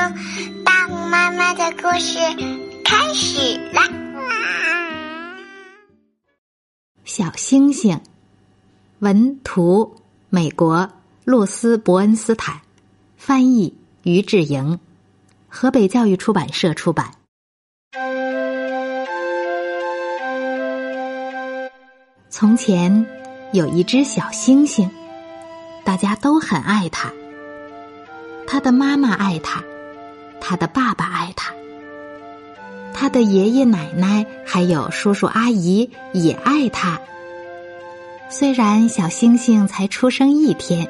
眼睛，大红妈妈的故事开始啦！小星星，文图，美国洛斯伯恩斯坦，翻译于志莹，河北教育出版社出版。从前有一只小星星，大家都很爱它。他的妈妈爱他，他的爸爸爱他，他的爷爷奶奶还有叔叔阿姨也爱他。虽然小星星才出生一天，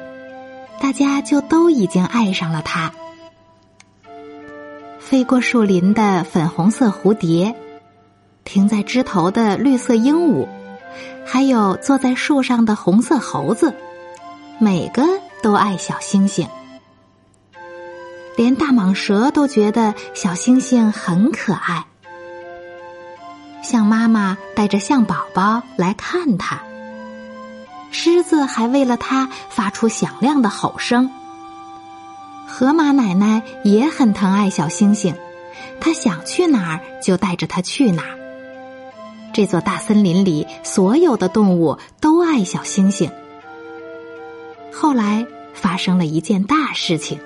大家就都已经爱上了他。飞过树林的粉红色蝴蝶，停在枝头的绿色鹦鹉，还有坐在树上的红色猴子，每个都爱小星星。连大蟒蛇都觉得小星星很可爱，象妈妈带着象宝宝来看它。狮子还为了它发出响亮的吼声。河马奶奶也很疼爱小星星，它想去哪儿就带着它去哪儿。这座大森林里所有的动物都爱小星星。后来发生了一件大事情。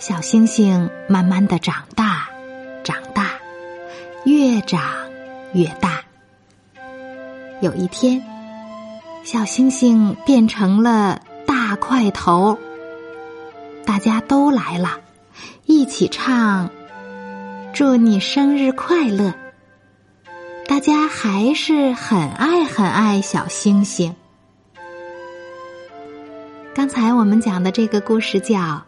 小星星慢慢的长大，长大，越长越大。有一天，小星星变成了大块头。大家都来了，一起唱：“祝你生日快乐！”大家还是很爱很爱小星星。刚才我们讲的这个故事叫。